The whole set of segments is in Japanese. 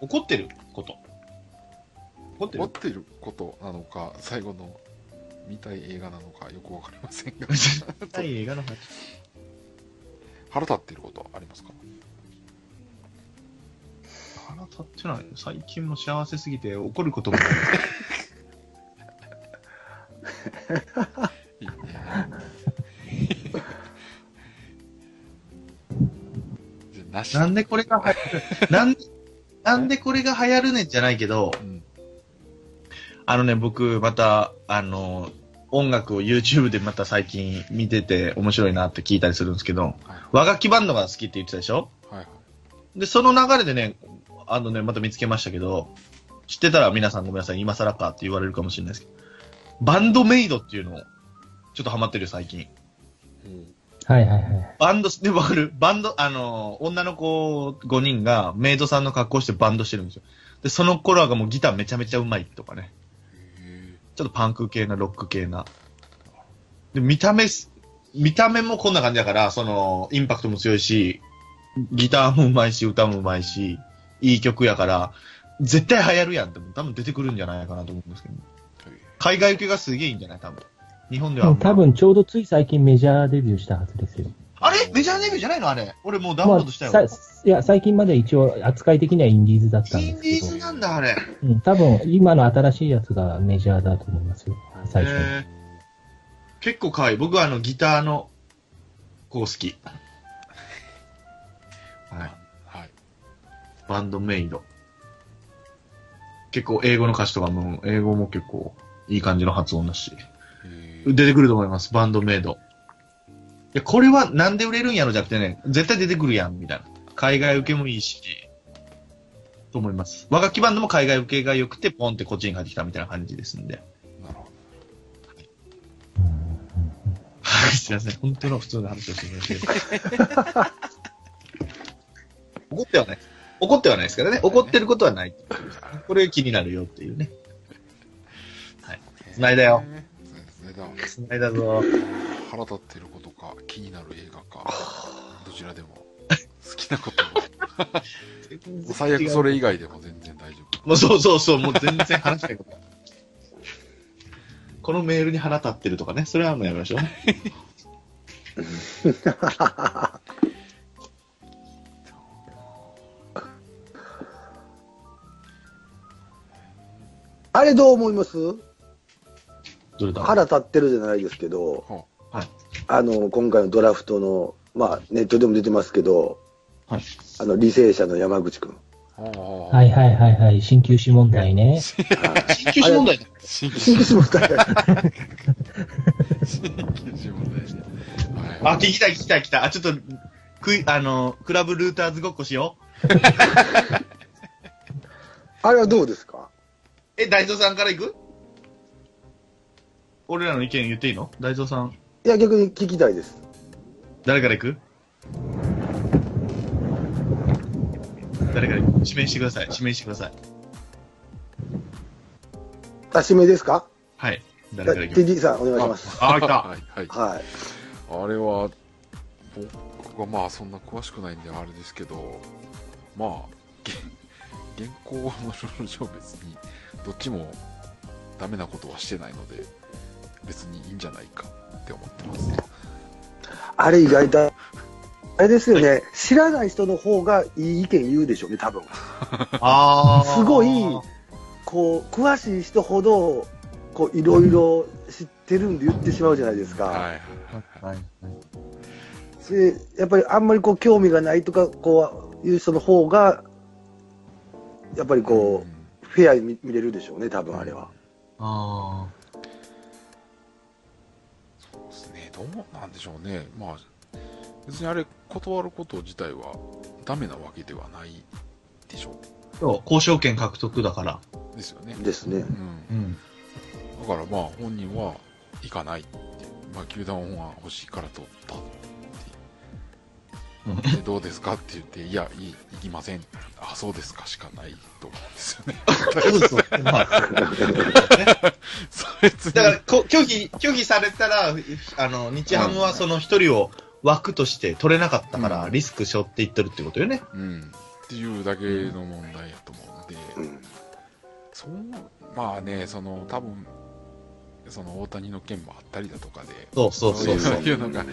怒ってること。怒ってる？持っていることなのか、最後の見たい映画なのかよくわかりませんが、はい、映画の話。腹立っていることありますか？腹立ってない？最近も幸せすぎて怒ることもない。いいね。なし。なんでこれが流行る、なんで、なんでこれが流行るねんじゃないけど、うん。あのね、僕、また、あの、音楽を YouTube でまた最近見てて面白いなって聞いたりするんですけど、はい和楽器バンドが好きって言ってたでしょ？はいはい。で、その流れでね、あのね、また見つけましたけど、知ってたら皆さんごめんなさい、今更かって言われるかもしれないですけど、バンドメイドっていうのを、ちょっとハマってるよ、最近。うんはいはいはい。バンド、で、わかるバンド、あの、女の子5人がメイドさんの格好してバンドしてるんですよ。で、その頃がもうギターめちゃめちゃうまいとかね。へちょっとパンク系な、ロック系な。で、見た目す、見た目もこんな感じだから、その、インパクトも強いし、ギターもうまいし、歌もうまいし、いい曲やから、絶対流行るやんって、多分出てくるんじゃないかなと思うんですけど。え海外受けがすげえいいんじゃない？多分。日本では。多分ちょうどつい最近メジャーデビューしたはずですよ。あれ？メジャーデビューじゃないの？あれ？俺もうダウンロードしたよ。まあさいや、最近まで一応扱い的にはインディーズだったんインディーですけど。ズなんだ、あれ。うん、多分今の新しいやつがメジャーだと思いますよ。最初に。へー結構可愛い。僕はあの、ギターの子好き。はい。はい。バンドメイド。結構英語の歌詞とかも、英語も結構いい感じの発音だし。出てくると思います、バンドメイド。いや、これはなんで売れるんやろじゃなくてね、絶対出てくるやん、みたいな。海外受けもいいし、と思います。和楽器バンドも海外受けが良くて、ポンってこっちに帰ってきたみたいな感じですんで。なるほはい、すいません。本当の普通の話をしてみましたけど。怒ってはない。怒ってはないですからね。怒ってることはないこれ気になるよっていうね。はい。ど。繋いだよへー。繋いだ。ぞ。腹立ってることか、気になる映画か、どちらでも、好きなことは、最悪それ以外でも全然大丈夫。もうそうそうそう、もう全然話したいことない。このメールに腹立ってるとかね、それはもうやめましょう。あれどう思います？腹立ってるじゃないですけど、はあの、今回のドラフトの、まあ、ネットでも出てますけど、はいあの、履正社の山口くん。ああはいはいはいはい。鍼灸師問題ね。緊急死問題だ。新規新規問題。新規問題ね。あ、はい。聞きたい聞きたい聞きたい。あ、ちょっと、クイ、あの、クラブルーターズごっこしよう。あれはどうですか？え、大蔵さんから行く？俺らの意見言っていいの？大蔵さん。いや、逆に聞きたいです。誰から行く？誰から行く？指名してください。指名してください。あ、指名ですか？はい。誰から行きます ?TD さん、お願いします。あ、来た。はい、はい。はい。あれは、僕はまあそんな詳しくないんであれですけど、まあ、げ現行の症状別に、どっちもダメなことはしてないので、別にいいんじゃないかって思ってます。あれ意外と、あれですよね、知らない人の方がいい意見言うでしょうね、多分。すごいこう、詳しい人ほど、こう、いろいろ知ってるんで言ってしまうじゃないですか。はいはいはい。はい。で、やっぱりあんまりこう、興味がないとか、こう、いう人の方が、やっぱりこうんう、フェアに見見れるでしょうね、多分あれは。あどうなんでしょうね。まあ、別にあれ、断ること自体はダメなわけではないでしょーそう、交渉権獲得だから。う。ですよね。ですね。うん。うん。だからまあ本人は行かないって、まあ球団は欲しいから取ったって。でどうですかって言って、いや、いい行きません。あ、そうですかしかないと思うんですよね。そうそう。まあ、それ別にだからこ、拒否、拒否されたら、あの、日ハムはその一人を枠として取れなかったから、うんリスク背負っていってるってことよね。うん。っていうだけの問題やと思うまあね、その、多分その大谷の件もあったりだとかで、そうそうそうそう。そういうのが、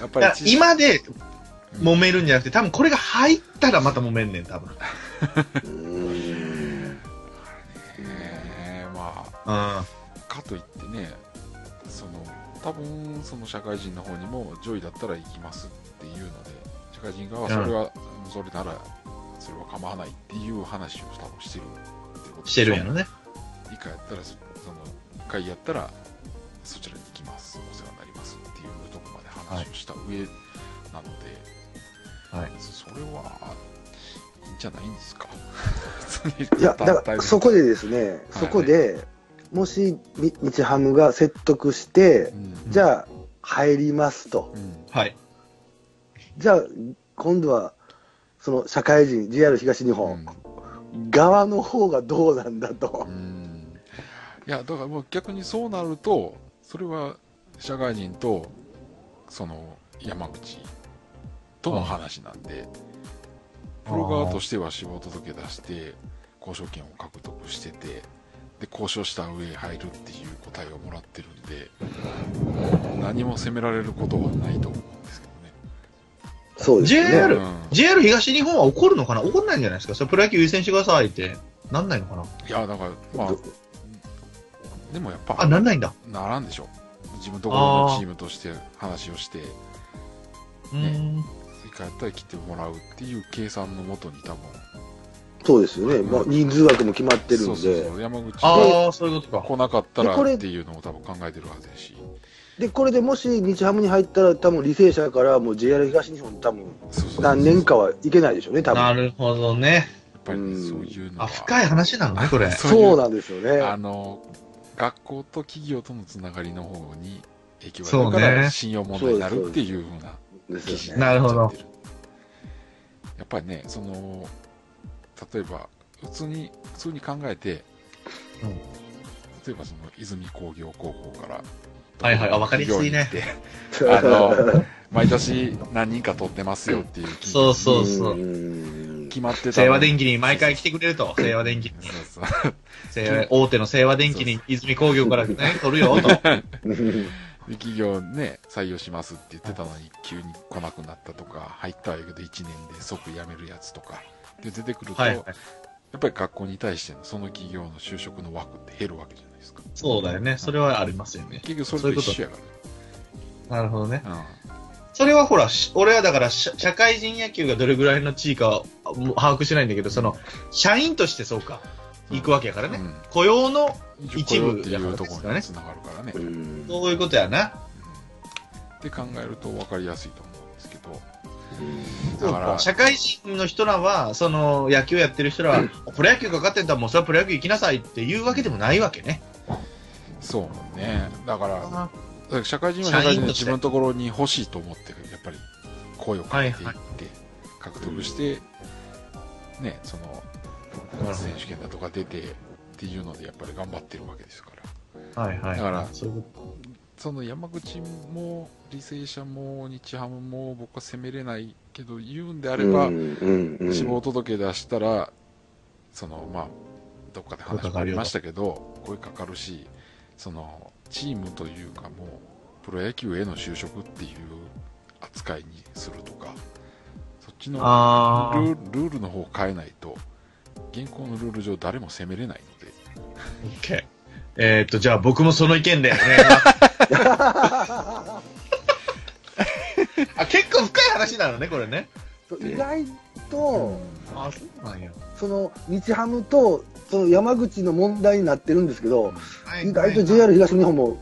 やっぱり今で揉めるんじゃなくて、多分これが入ったらまた揉めんねん、多分。うんねまうん。あ、かといってね、その、多分その社会人の方にも、上位だったら行きますっていうので、社会人側はそれは、それなら、それは構わないっていう話を多分してるってことでしてるんやろね。以下やったらそその会やったらそちらに行きますお世話になりますっていうとこまで話をした上なので、はい。そそれはいいんじゃないんですか？いや、だからそこでですね、そこで、もしみ日ハムが説得してう、んじゃあ入りますと。うんはい。じゃあ今度は、その社会人、JR 東日う本ん側の方がどうなんだとう。んいやだからもう逆にそうなるとそれは社会人とその山口との話なんで、プロ側としては死亡届出して交渉権を獲得しててで交渉した上入るっていう答えをもらってるんで何も責められることはないと思うんですけどね。そうですよ JR ね。うん。JR 東日本は怒るのかな？怒んないんじゃないですか？それプロ野球優先してくださいって。なんないのかな？いやだからまあどでもやっぱあ、なんないんだ。ならんでしょ。自分ところのチームとして話をしてうーん。一回やったら来てもらうっていう計算のもとに多分そうですよね。まあ、人数枠も決まってるんそうそうで。そう山口がああ、そういうことか。来なかったらでこれっていうのも多分考えてるはずやしで、これでもし日ハムに入ったら、多分履正社からもう JR 東日本、多分何年かはいけないでしょうね、多分。なるほどね。やっぱりそういうのあ、は深い話なのね、これ。そうそうなんですよね。あの学校と企業とのつながりの方に影響がそうね出るから信用問題になるっていうふうなですよね。なるほどやっぱりねその例えば普通に普通に考えて、うん例えばその泉工業高校からはいはいあわかりやすいねあの 毎年何人か取ってますよっていう そうそうそう。ん決まってたの清和電機に毎回来てくれると。清和電機に。そうそう大手の清和電機に泉工業からね、取るよ、と。で企業ね採用しますって言ってたのに急に来なくなったとか入ったはいいけど1年で即辞めるやつとかで出てくると、はいはい。やっぱり学校に対してのその企業の就職の枠って減るわけじゃないですかそうだよね。それはありますよね。結局それと一緒やかなるほどね。らそれはほら、し俺はだから社、社会人野球がどれぐらいの地位か把握してないんだけど、その、社員としてそうか、行くわけやからうん、ね。雇用の、うん、一部っていうところにつながるからね、うん。そういうことやな。って考えると分かりやすいと思うんですけど。だからか社会人の人らは、その、野球やってる人らは、プロ野球かかってんだらもうそれはプロ野球行きなさいっていうわけでもないわけね。そうね。だからだから社会人は社会人で自分のところに欲しいと思ってやっぱり声をかけていって、はい獲得して、ねその選手権だとか出てっていうのでやっぱり頑張ってるわけですから。はいはい。だからそういうこその山口も履正社も日ハムも僕は責めれないけど言うんであれば、うんうんうん。死亡届出したらそのまあどっかで話もありましたけど声かかるしそのチームというかもうプロ野球への就職っていう扱いにするとかそっちとのルールルールの方を変えないと現行のルール上誰も責めれないのでオッケー。えーっと、じゃあ僕もその意見だよね。あ、結構深い話なのね、これね。意外と、あ、そうなんや。その日ハムとその山口の問題になってるんですけど、意外と JR 東日本も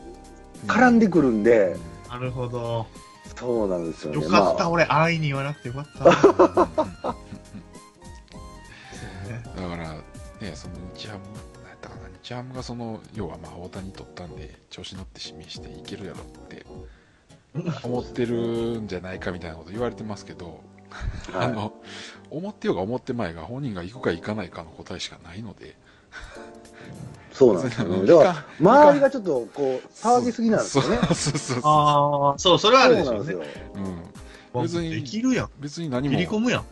絡んでくるんで、なるほど。そうなんですよね。よかった、まあ俺、安易に言わなくてよかった。日ハムがその、要はまあ大谷取ったんで、調子乗って指名していけるやろって思ってるんじゃないかみたいなこと言われてますけど、あの、思ってようが思ってまいが本人が行くか行かないかの答えしかないので、そうなんですよね。うんだから、周りがちょっとこう、騒ぎすぎなんですよね。そうそうそうそああ、そう、それはあるでしょうねそうなん。別にできるやん。別に何も切り込むやん。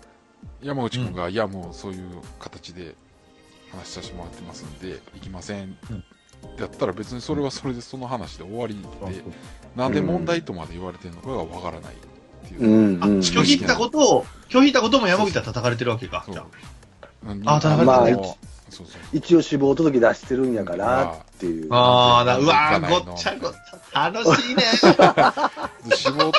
山口君が、いやもうそういう形で話させてもらってますんで、行きません。うんやったら別にそれはそれでその話で終わりで、なんで問題とまで言われてるのかがわからないっていうう。あ、んうん。拒否ったことを、拒否ったことも山口は叩かれてるわけか。そうじゃああ田中まあそうそう。一応死亡届出してるんやからっていう。あ。あーだ、うわー、ごっちゃごっちゃ、楽しいね。死亡、楽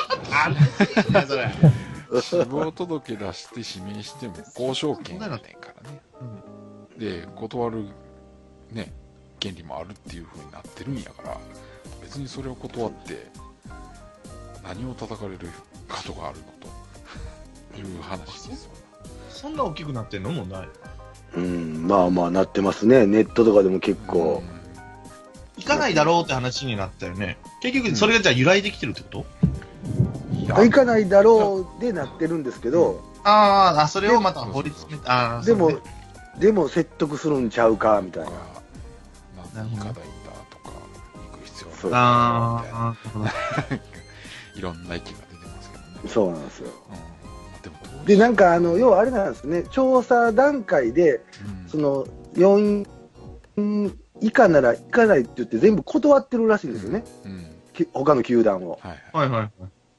しいね、それ。死亡届出して指名しても交渉権やねんからね。で、断る、ね、権利もあるっていう風になってるんやから、別にそれを断って、何を叩かれることがあるのという話ですよ。そんな大きくなってんの問題。うん、まあまあなってますね。ネットとかでも結構。行かないだろうって話になったよね。結局、それがじゃあ由来できてるってこと、うん、いや、行かないだろうでなってるんですけど、あーあ、それをまた掘り詰めて、ああ、でもでも説得するんちゃうか、みたいな。なんかとか、行く必要ないみたいないろんな意見が出てますけどね。そうなんですよ。うん、でなんか、あの、要はあれなんですね、調査段階で、うんその、4位以下なら行かないって言って全部断ってるらしいんですよね。うん。き他の球団を。はいはい。はいはい。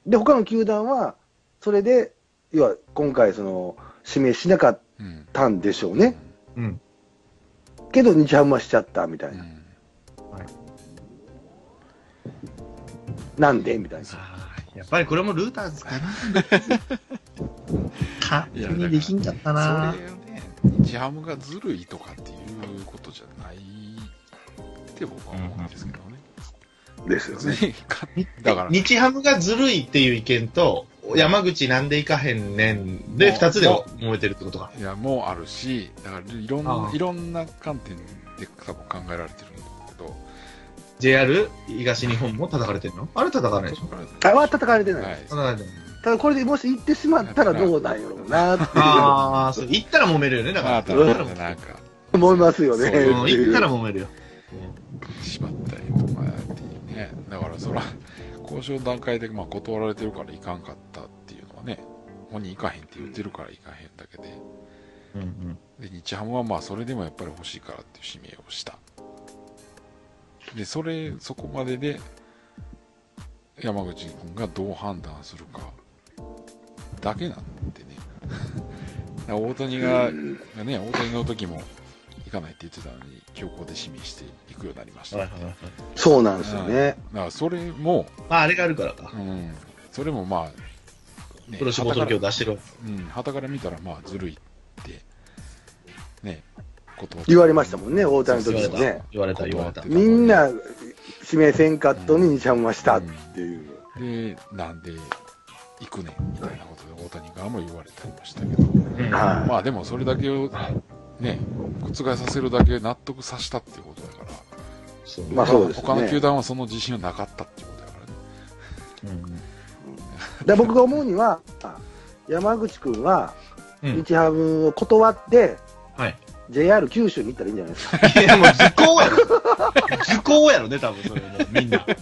で、他の球団は、それで、要は今回、その、指名しなかっうん。たんでしょうね。うん。けど、日ハムはしちゃったみたいな。うん。なんでみたいな。やっぱりこれもルーターズかな。勝手にできんかったなそ。れをね、日ハムがずるいとかっていうことじゃないって僕は思うんですけどね。ですよね。だから、日ハムがずるいっていう意見と、山口なんで行かへんねんで、二つで揉めてるってことか。いや、もうあるし、だからいろんあな、あいろんな観点で多分考えられてるんだけど、JR 東日本も叩かれてるの？あれ叩かないでしょ？あは叩かれてない。はい。叩かれてるただこれでもし行ってしまったらどうなんやろうなってああ、そう、行ったら揉めるよね、だから。だ行ったらなんか、思いますよね。行ったら揉めるよ。縛ったりとかっていうね。だからそら、交渉段階でまあ断られてるから行かんかったっていうのはね、本人行かへんって言ってるから行かへんだけで、うんうん。で、日ハムはまあそれでもやっぱり欲しいからっていう指名をした。で、それ、そこまでで、山口君がどう判断するか、だけなんでね。大谷が、がね、大谷の時も行かないって言ってたのに、強行で指名していくようになりましたって。そうなんですよね。だからそれも、まあ、あれがあるからかう。ん、それもまあ、ねプロ志望届を出してる。うん、旗から見たらまあずるいって、ね、こと言われましたもんね、大谷の時もね言われた。。言われた。みんな指名せんかったのに日ハムはしたっていう。で、なんで行くねんみたいなことで大谷側も言われたりましたけど、うんはいまあでもそれだけをね、覆させるだけ納得させたっていうことだから、そうまあそうですね他の球団はその自信はなかったっていうことだからね。うんで僕が思うには、山口君はうん日ハムを断って、はい。JR 九州に行ったらいいんじゃないですか。いや、もう図工やろ。図工やろね、多分それもう、みんな。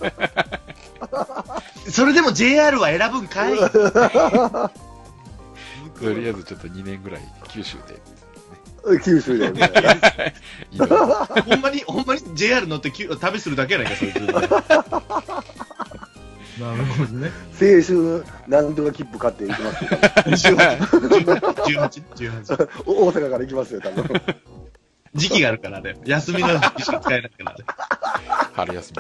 それでも JR は選ぶんかい とりあえずちょっと2年ぐらい九州で、九州で、ね。移動ほんまに、ほんまに JR 乗ってきゅ旅するだけやないか、それずっと。なるほどね。青春なんとか切符買って行きますよ。18、18、18。お 大阪から行きますよ、多分。時期があるからね。休みの時期しか使えないからね。春休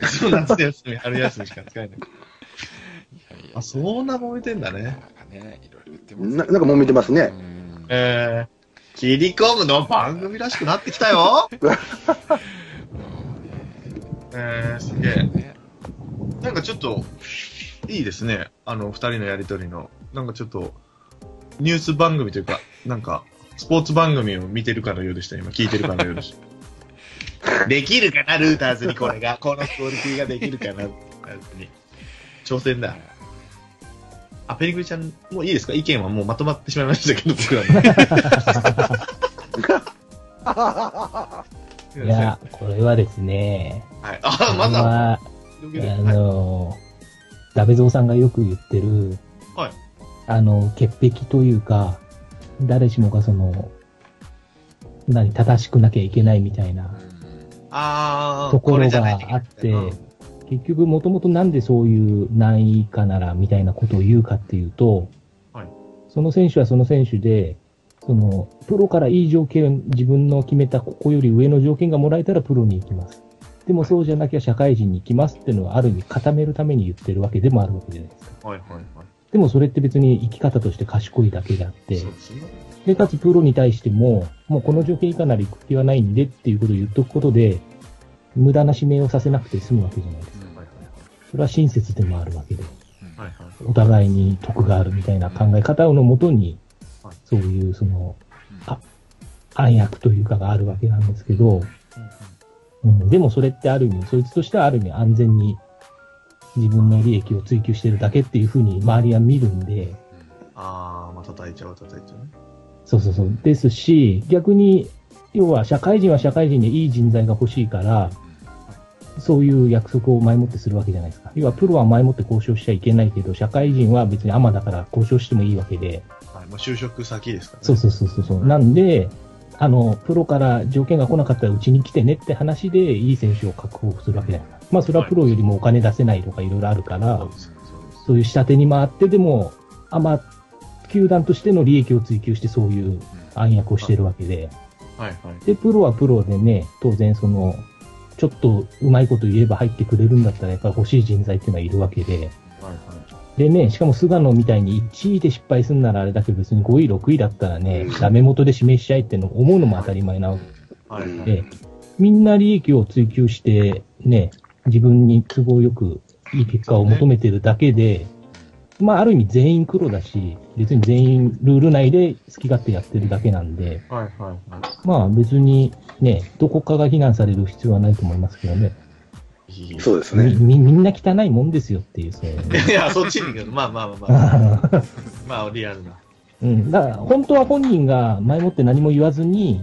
み。そう夏休み、春休みしか使えない。いやいやあ、そんな揉めてんだなんね。かね、いろいろ言ってますななんか揉めてますね。うんえー、切り込むの番組らしくなってきたよ。えー、すげえ。ねなんかちょっと、いいですね。あの、二人のやりとりの。なんかちょっと、ニュース番組というか、なんか、スポーツ番組を見てるかのようでした。今、聞いてるかのようでした。できるかな、ルーターズにこれが。このクオリティができるかな、ルーターズに。挑戦だ。あ、ペリグリちゃん、もういいですか？意見はもうまとまってしまいましたけど、僕らの。いや、これはですね、はい。あ、まだ、は、あの、ダベゾウさんがよく言ってる、はい。あの、潔癖というか、誰しもがその、何、正しくなきゃいけないみたいなうん。あー、ところがあってうん、結局もともとなんでそういう何位以下ならみたいなことを言うかっていうと、はいその選手はその選手で、その、プロからいい条件、自分の決めたここより上の条件がもらえたらプロに行きます。でもそうじゃなきゃ社会人に行きますっていうのはある意味固めるために言ってるわけでもあるわけじゃないですか。はいはいはい。でもそれって別に生き方として賢いだけであって。で、かつプロに対しても、もうこの条件以下なら行く気はないんでっていうことを言っとくことで、無駄な指名をさせなくて済むわけじゃないですか。それは親切でもあるわけで。お互いに得があるみたいな考え方のもとにはい、そういうそのうん。あ暗躍というかがあるわけなんですけど、うん、でもそれってある意味、そいつとしてはある意味安全に自分の利益を追求してるだけっていうふうに周りは見るんで、あー、まあ叩いちゃう叩いちゃうね。そうそうそう。ですし、逆に、要は社会人は社会人でいい人材が欲しいから、そういう約束を前もってするわけじゃないですか。要はプロは前もって交渉しちゃいけないけど、社会人は別にアマだから交渉してもいいわけで、はい。まあ就職先ですからね。そうそうそうそう。なんで、あの、プロから条件が来なかったらうちに来てねって話でいい選手を確保するわけじゃないですか。まあそれはプロよりもお金出せないとかいろいろあるから、そうです。そうです。そういう下手に回ってでも、アマ球団としての利益を追求してそういう暗躍をしてるわけで、はいはい。で、プロはプロでね、当然その、ちょっとうまいこと言えば入ってくれるんだったらやっぱり欲しい人材っていうのはいるわけで、はいはい。でね、しかも菅野みたいに1位で失敗するならあれだけど別に5位、6位だったらねうん、ダメ元で指名しちゃいっての思うのも当たり前なわはいはい。けで、みんな利益を追求してね、自分に都合よくいい結果を求めてるだけで、まあある意味全員黒だし、別に全員ルール内で好き勝手やってるだけなんで、はいはいはい。まあ別にね、どこかが非難される必要はないと思いますけどね。そうですね。みみみんな汚いもんですよっていう、そういうねいや、そっちに行くまあまあまあまあ。まあ、リアルな。うん。だから本当は本人が前もって何も言わずに、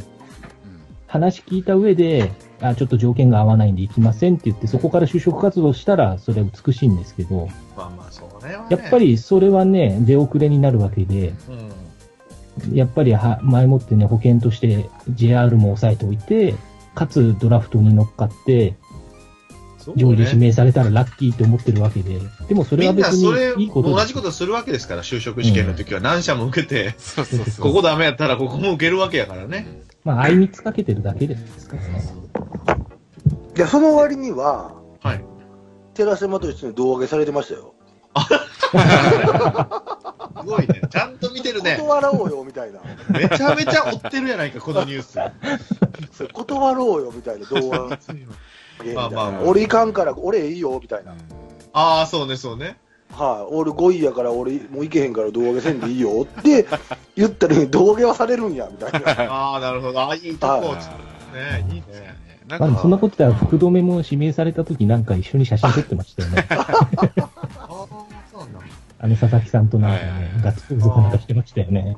話聞いた上で、あ、ちょっと条件が合わないんで行きませんって言って、そこから就職活動したら、それは美しいんですけど、まあまあ、それはね。やっぱ、りそれはね、出遅れになるわけで、うん。やっぱりは前もってね、保険として JR も抑えておいて、かつドラフトに乗っかって、上位で指名されたらラッキーと思ってるわけで、でもそれは別にいいこと同じことするわけですから、就職試験の時は何社も受けて。ここダメやったらここも受けるわけやからね。まあ、あいみつかけてるだけですからね。いや、その割には、はい。寺島と一緒に胴上げされてましたよ。すごいね。ちゃんと見てるね。断ろうよ、みたいな。めちゃめちゃ追ってるやないか、このニュース。それ断ろうよ、みたいな、胴上げみたいな。まあまあまあ俺いかんから、俺いいよ、みたいな。ああ、そうね、そうね。はい、俺5位やから、俺もういけへんから胴上げせんでいいよって言ったら、胴上げはされるんや、みたいな。ああ、なるほど。ああ、いいとこ。ねいいね。なんまあ、かそんなこと言ったら、福留も指名された時なんか一緒に写真撮ってましたよね。ああ、そうなんだ。あの佐々木さんとなんかね、ガッツポーズかなんかしてましたよね。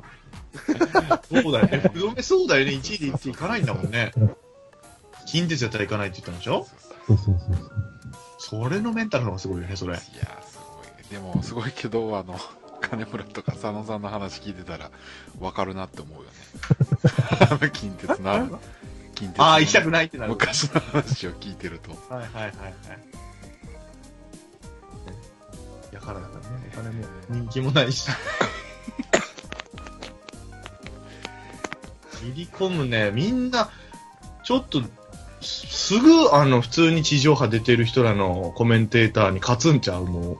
そうだよね。福留そうだよね。1位で行っていかないんだもんねうん。近鉄やったら行かないって言ったんでしょ？そうそうそうそう。それのメンタルの方がすごいよね、それ。いやーすごいでもすごいけどあの金村とか佐野さんの話聞いてたら分かるなって思うよね あの近鉄のあの近ああ、行きたくないってなる。昔の話を聞いてるとはいはいはいはい。やからだからね、お金も人気もないし。入り込むね、みんな、ちょっと、すすぐ、あの、普通に地上波出てる人らのコメンテーターに勝つんちゃうもう。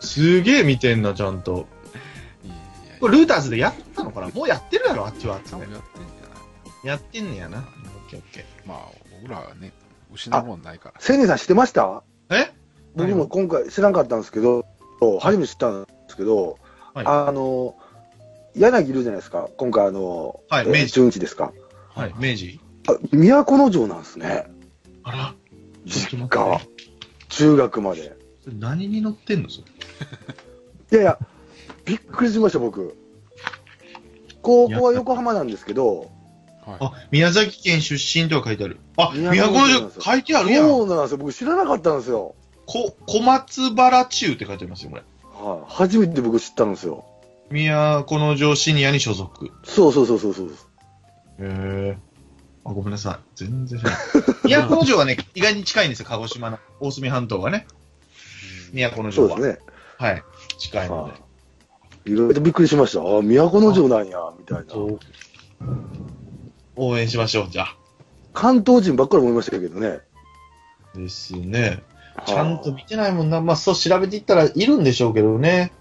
すげえ見てんな、ちゃんと。いやいこれ、ルーターズでやったのかな？もうやってるやろ、あっちは。あっち多ね分やってんやってんねやな。オッケーオッケまあ僕らはね失うもんないから千里さん知ってました？ー。え？僕も今回知らんかったんですけど、初めて知ったんですけど、はいあの、柳いるじゃないですか、今回あの、えーはい明治中日ですか。はい、明治あ都城なんですね。あら？実家。中学まで。それ何に乗ってんの？それ。いやいや、びっくりしました、僕。高校は横浜なんですけど、はいあ、宮崎県出身とか書いてある。あ、宮宮古古城城書いてあるやん。そうなんですよ。僕知らなかったんですよ。こ、小松原中って書いてありますよ、これ。はい。初めて僕知ったんですよ。宮古城シニアに所属。そうそうそうそうそう。へえ。あ、ごめんなさい。全然知らない。都城はね、意外に近いんですよ、鹿児島の大隅半島がね。都城は。そうですね。はい。近いので。いろいろびっくりしました。あ、都城なんや、みたいな。応援しましょう、じゃあ。関東人ばっかり思いましたけどね。ですね。ちゃんと見てないもんな。まあ、そう調べていったらいるんでしょうけどね。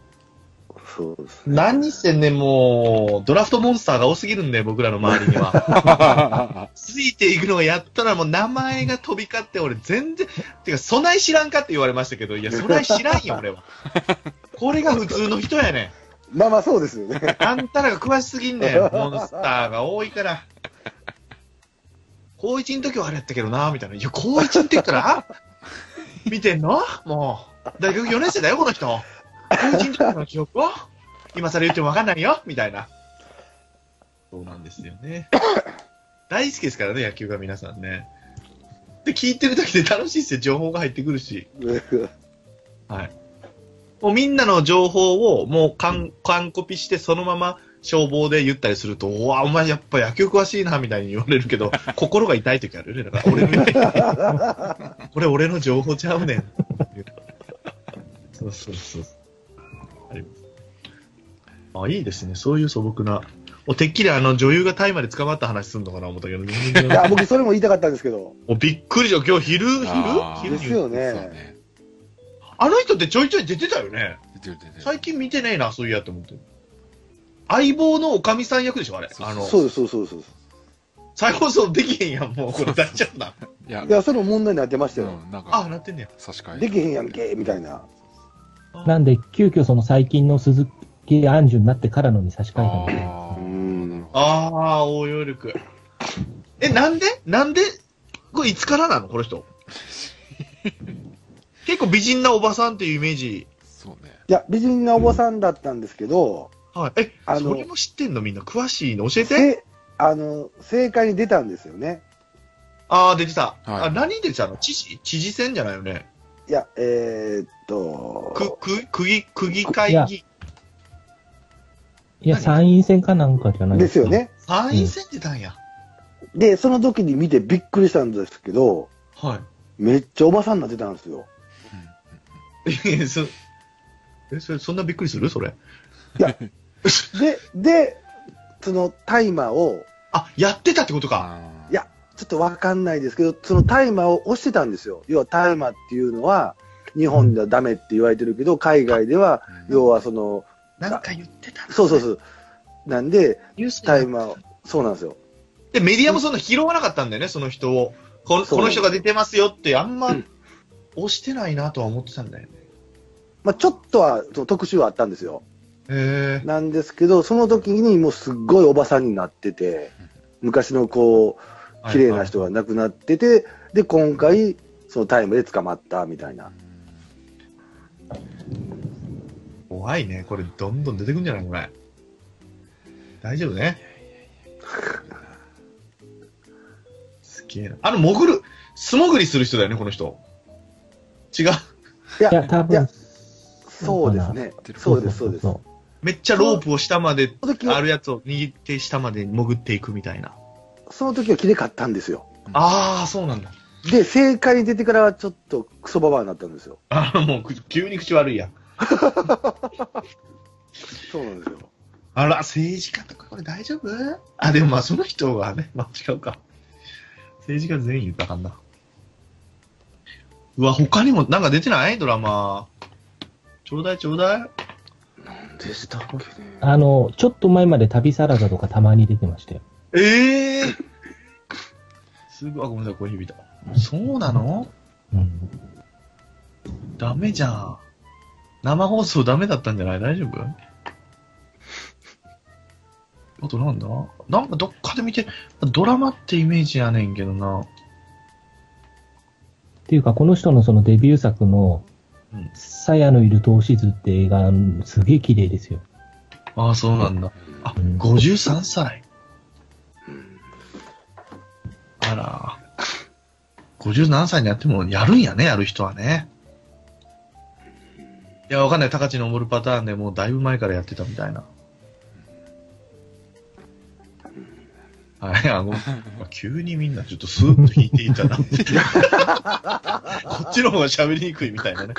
そうですね。何してんねん、もう、ドラフトモンスターが多すぎるんで、僕らの周りには。ついていくのがやったらもう名前が飛び交って、俺全然、てか、備え知らんかって言われましたけど、いや、備え知らんよ、俺は。これが普通の人やねん。まあまあそうですよね。あんたらが詳しすぎんねん。モンスターが多いから。高一の時はあれやったけどな、みたいな。いや、高一って言ったら 見てんの？もう。大学4年生だよ、この人。高一の時の記憶を？今更言ってもわかんないよ、みたいな。そうなんですよね。大好きですからね、野球が皆さんね。で、聞いてる時で楽しいっすよ、情報が入ってくるし。はい。もうみんなの情報をもう完完コピしてそのまま消防で言ったりすると、うわ、お前やっぱ野球詳しいな、みたいに言われるけど、心が痛い時あるよね。だから俺の、これ俺の情報ちゃうねん。そうそうそう。あります。あ、いいですね。そういう素朴な。おてっきりあの女優がタイまで捕まった話すんのかな思ったけど、いや、僕それも言いたかったんですけど。おびっくりした。今日昼、昼？昼にですよ。ね。あの人ってちょいちょい出てたよね。出てる出てる。最近見てねえな、そういやと思って。相棒のおかみさん役でしょ、あれ。そうそうあの、そうです、そうです、そうです。再放送できへんやん、もう。これ 大丈夫だ。いやいや、それも問題になってましたよ。うん、なんあ、か、なってんねや。差し替え。できへんやんけ、みたいな。なんで、急遽その最近の鈴木杏樹になってからのに差し替えたんで、あーうんなるほどああ、応用力。え、なんで？なんで？これいつからなの？この人。結構美人なおばさんっていうイメージ。そうね。いや、美人なおばさんだったんですけど、はい。え、あのそれも知ってんの？みんな？詳しいの？教えて。せあの、正解に出たんですよね。ああ、出てた。はいあ、何出てたの？知事？知事選じゃないよね？いや、えー、っと、く、く、区議、区議会いや議。いや、何？参院選かなんかじゃないかですよ。ね。参院選出たんや？で、その時に見てびっくりしたんですけど、はい。めっちゃおばさんになってたんですよ。え、そ、え、それ、そんなびっくりする？それ。で、で、その大麻を、あ、やってたってことか。いや、ちょっとわかんないですけど、その大麻を押してたんですよ。要は大麻っていうのは、日本ではダメって言われてるけど、海外では、うん要はその、なんか言ってたなそうそうそう。なんで、大麻を、そうなんですよ。で、メディアもそんな拾わなかったんだよね、その人を。こそうこの人が出てますよって、あんまうん押してないなとは思ってたんだよね。まあちょっとは、その特集はあったんですよ。なんですけど、その時にもうすっごいおばさんになってて、昔のこう、綺麗な人が亡くなってて、で、今回、そのタイムで捕まったみたいな。怖いね。これ、どんどん出てくんじゃないこれ。大丈夫ね。すげえな。あの、潜る、素潜りする人だよね、この人。違う。いや、いや、多分、そうですね。そうです、そうです。そめっちゃロープを下まで、あるやつを握って下まで潜っていくみたいな。その時はきれかったんですよ。ああ、そうなんだ。で、正解に出てからはちょっとクソババアになったんですよ。ああ、もうく、急に口悪いやん。そうなんですよ。あら、政治家とかこれ大丈夫？あ、でもまあその人がね、まあ違うか。政治家全員言ったかんな。うわ、他にもなんか出てない？ドラマ。ちょうだいちょうだい。でしたっけね。あの、ちょっと前まで旅サラダとかたまに出てましたよ。ええすぐ、あ、ごめんなさい、これ響いた。そうなの？うん。ダメじゃん。生放送ダメだったんじゃない？大丈夫？あとなんだ？なんかどっかで見て、ドラマってイメージやねんけどな。っていうか、この人のそのデビュー作のうん、鞘のいる投資図って映画、すげえ綺麗ですよ。ああ、そうなんだ。あ、うん53歳。あら。50何歳になってもやるんやね、やる人はね。いや、わかんない。高知の登るパターンでもうだいぶ前からやってたみたいな。はい、あの、急にみんなちょっとスーッと引いていたなって。こっちの方が喋りにくいみたいなね。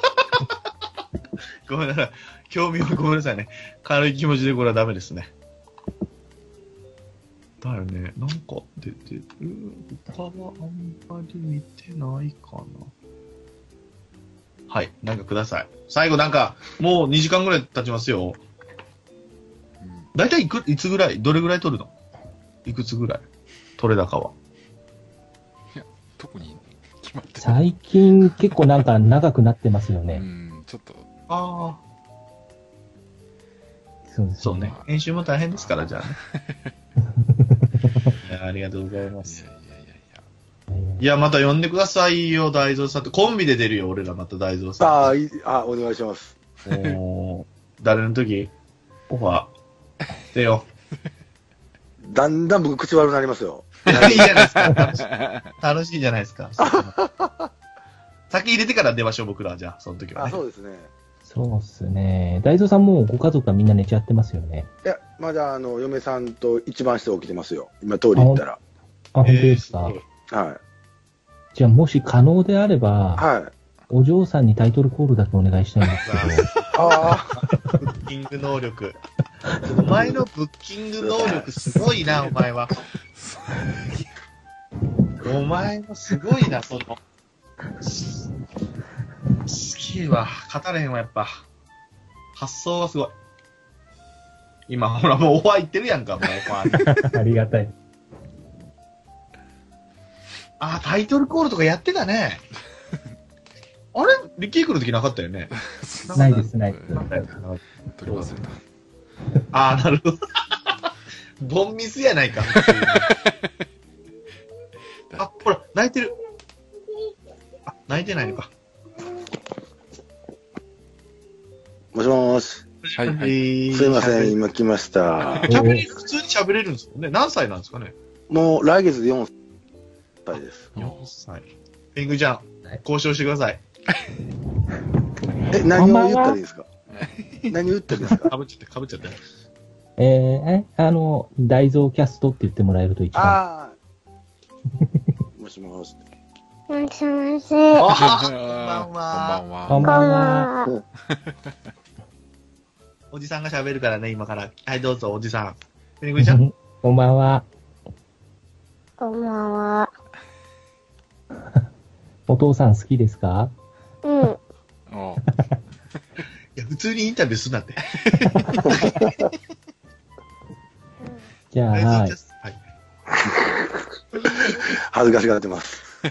ごめんなさい。興味はごめんなさいね。軽い気持ちでこれはダメですね。だよね。なんか出てる他はあんまり見てないかな。はい。なんかください。最後なんか、もう2時間ぐらい経ちますよ。うんだいたいいく、いつぐらい、どれぐらい取るの？いくつぐらい？取れ高は。特に決まってない。最近結構なんか長くなってますようね。ん、ちょっと、ああ。そうですそうね。編集も大変ですから、じゃあね。いやありがとうございます。いやいやいやいや。いや、また呼んでくださいよ、大蔵さんって。コンビで出るよ、俺らまた大蔵あさあ、いいあ、お願いします。ん。おー誰の時？オファー。してよ。だんだん僕口悪くなりますよ。いいじゃないですか？楽しい楽しいじゃないですか。先入れてから出ましょう、僕らは。じゃあ、その時はあ、ね。そうですね。そうっすね。大蔵さんもうご家族がみんな寝ちゃってますよね。いや、まだあの、嫁さんと一番下起きてますよ。今通り行ったら。あ、本当ですか、えーはい。じゃあもし可能であれば、はい。お嬢さんにタイトルコールだけお願いしたいんですけど。あブッキング能力。お前のブッキング能力すごいな、お前は。お前もすごいな、その。すすげえわ。語れへんわ、やっぱ。発想がすごい。今、ほら、もうオファー言ってるやんか、もうオファー。ありがたい。あ、タイトルコールとかやってたね。あれ？リッキー来る時なかったよね？ないです、ないです。あー、なるほど。ボンミスやないか。あ、ほら、泣いてる。あ、泣いてないのか。もしもーし。はいはいすいません、ん。今来ました。喋れ、普通に喋れるんですもんね。何歳なんですかね？もう来月で4歳です。?4 歳。ペングちゃんはい、交渉してください。え、何を言ったらいいですか？何を言ったらいいですか？かぶっちゃって、かぶっちゃって。えー、え、あの、大蔵キャストって言ってもらえると一番。ああ。もしもし。もしもし。あ こんこんばんは。ばんは。こんばんは。は。おじさんが喋るからね、今から。はい、どうぞ、おじさん。ペングちゃん。こんばんは。こんばんは。お父さん好きですか？うん。あいや、普通にインタビューすんなって。じゃあ、はい。はい。恥ずかしがってます。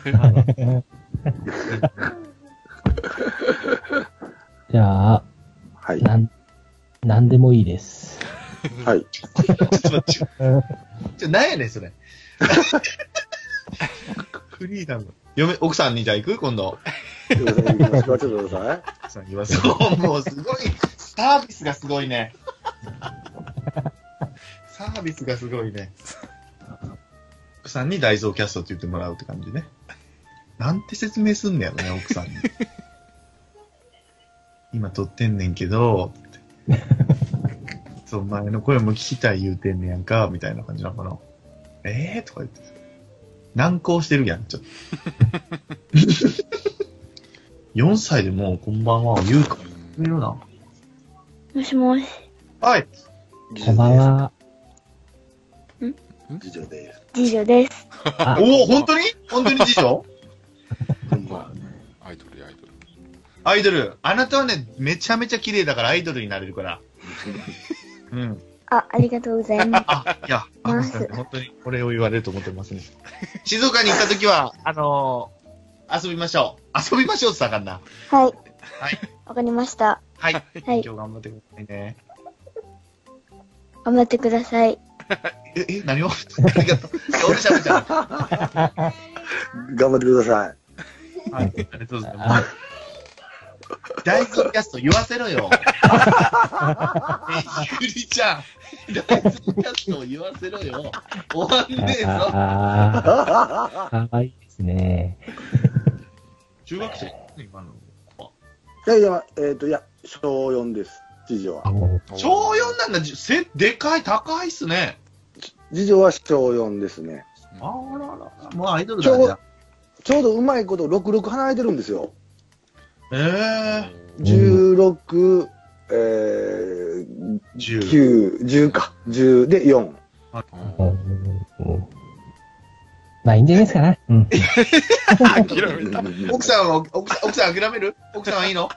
じゃあ、はい。なん、なんでもいいです。はい。ちょっと待って。ちょ、なんやねん、それ。フリーダム。嫁、奥さんにじゃあ行く？今度。ちょっと行きますかちょっとください。奥さん行きます。そう、もうすごい。サービスがすごいね。サービスがすごいね。奥さんに大蔵キャストって言ってもらうって感じね。なんて説明すんねやろね、奥さんに。今撮ってんねんけど、ってそう、前の声も聞きたい言うてんねやんか、みたいな感じなのかな。ええー、とか言って。難航してるやん、ちょっと。4歳でもう、こんばんは、言うか。言うな。もしもし。はい。こんばんは。次女です。次女です。あおお、本当に？本当に次女？こんばんはまあ、アイドルやアイドル。アイドル。あなたはね、めちゃめちゃ綺麗だからアイドルになれるから。うん。あ、ありがとうございます。あ、いや、あ本当にこれを言われると思ってますね。静岡に行った時は、あのー遊びましょう。遊びましょうって言ったらあかんな。はい。はい。わかりました。はい。はい今日頑張ってくださいね。頑張ってください。え、え、何を？ありがとう。俺喋っちゃう。頑張ってくださはい。ありがとうございます。大豆キャスト言わせろよ。え、ゆりちゃん。大豆キャスト言わせろよ。終わんねえぞ。ああ、かわいいですね。中学生今の。い。いやいや、えっ、と、いや、小4です。次女は。お小4なんだ、じせ、でかい、高いっすね。次女は小4ですね。あららら。もうアイドルだじゃん。ちょうどうまいこと66離れてるんですよ。ええ16、えー、10。9、10か。10で4。うんうんまあいいんじゃないですかね。うん。諦めた。奥さんは、奥さん、奥さん諦める？奥さんはいいの？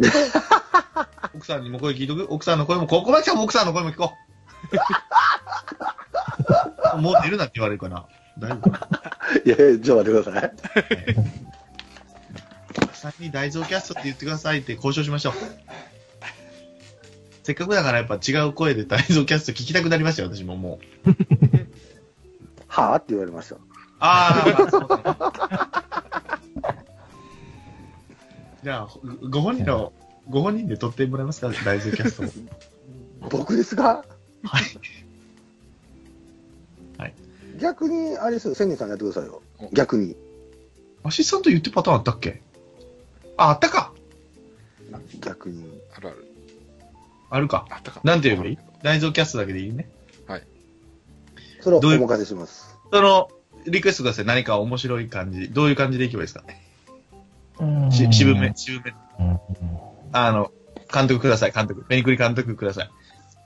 奥さんにも声聞いとく？奥さんの声も、ここまで来たら奥さんの声も聞こう。もう出るなって言われるかな。大丈夫かいやいや、ちょっと待ってください。なさんに大蔵キャストって言ってくださいって交渉しましょう。せっかくだからやっぱ違う声で大蔵キャスト聞きたくなりましたよ、私ももう。はぁって言われました。ああ、まあ、そうね。じゃあ、ご本人の、ご本人で撮ってもらえますか？大豆キャストを。僕ですか？はい。はい。逆に、あれですよ、千人さんやってくださいよお。逆に。アシスタント言ってパターンあったっけ？あ、あったか逆に。あるある。あるか。あったか。なんて言えばいい？大豆キャストだけでいいね。それをおどういう任せします。その、リクエストください。何か面白い感じ。どういう感じでいけばいいですか？うんし渋め、渋め。うんあの、監督ください、監督。ペニクリ監督ください。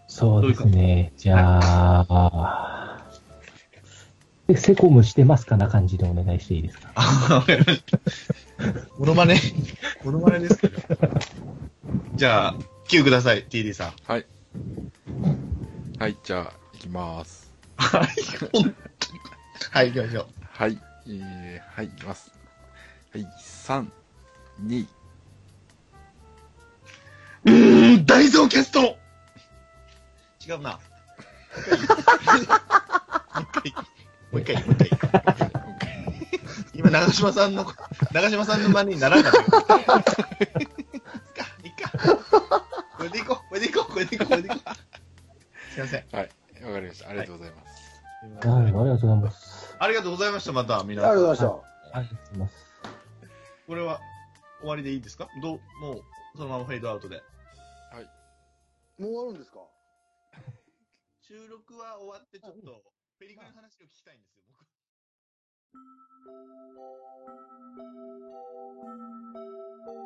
そうですね。じ？ゃあ、でセコムしてますかな感じでお願いしていいですか？あ、わかりました。モノマネ、モノマネですけど。じゃあ、Q ください、TD さん。はい。はい、じゃあ、行きます。はい、本当に。はい、行きましょう。はい、えー、はい、行きます。はい、3、2、うーん、大蔵キャスト違うな。もう一回、もう一回、もう一回。今、長嶋さんの、長嶋さんの真似にならなかった。いっか、いっか。これでいこう、これでいこう、これでいこう、これでいこう。すいません。はい、わかりました。ありがとうございます。はい、ありがとうございます。ありがとうございました、また、あり皆さん。がとうございまありがとうございます。これは、終わりでいいですか？どう、もう、そのままフェードアウトで。はい。した。もう終わるんですか？収録は終わって、ちょっと、ペリクリの話を聞きたいんですよ、僕。Thank you.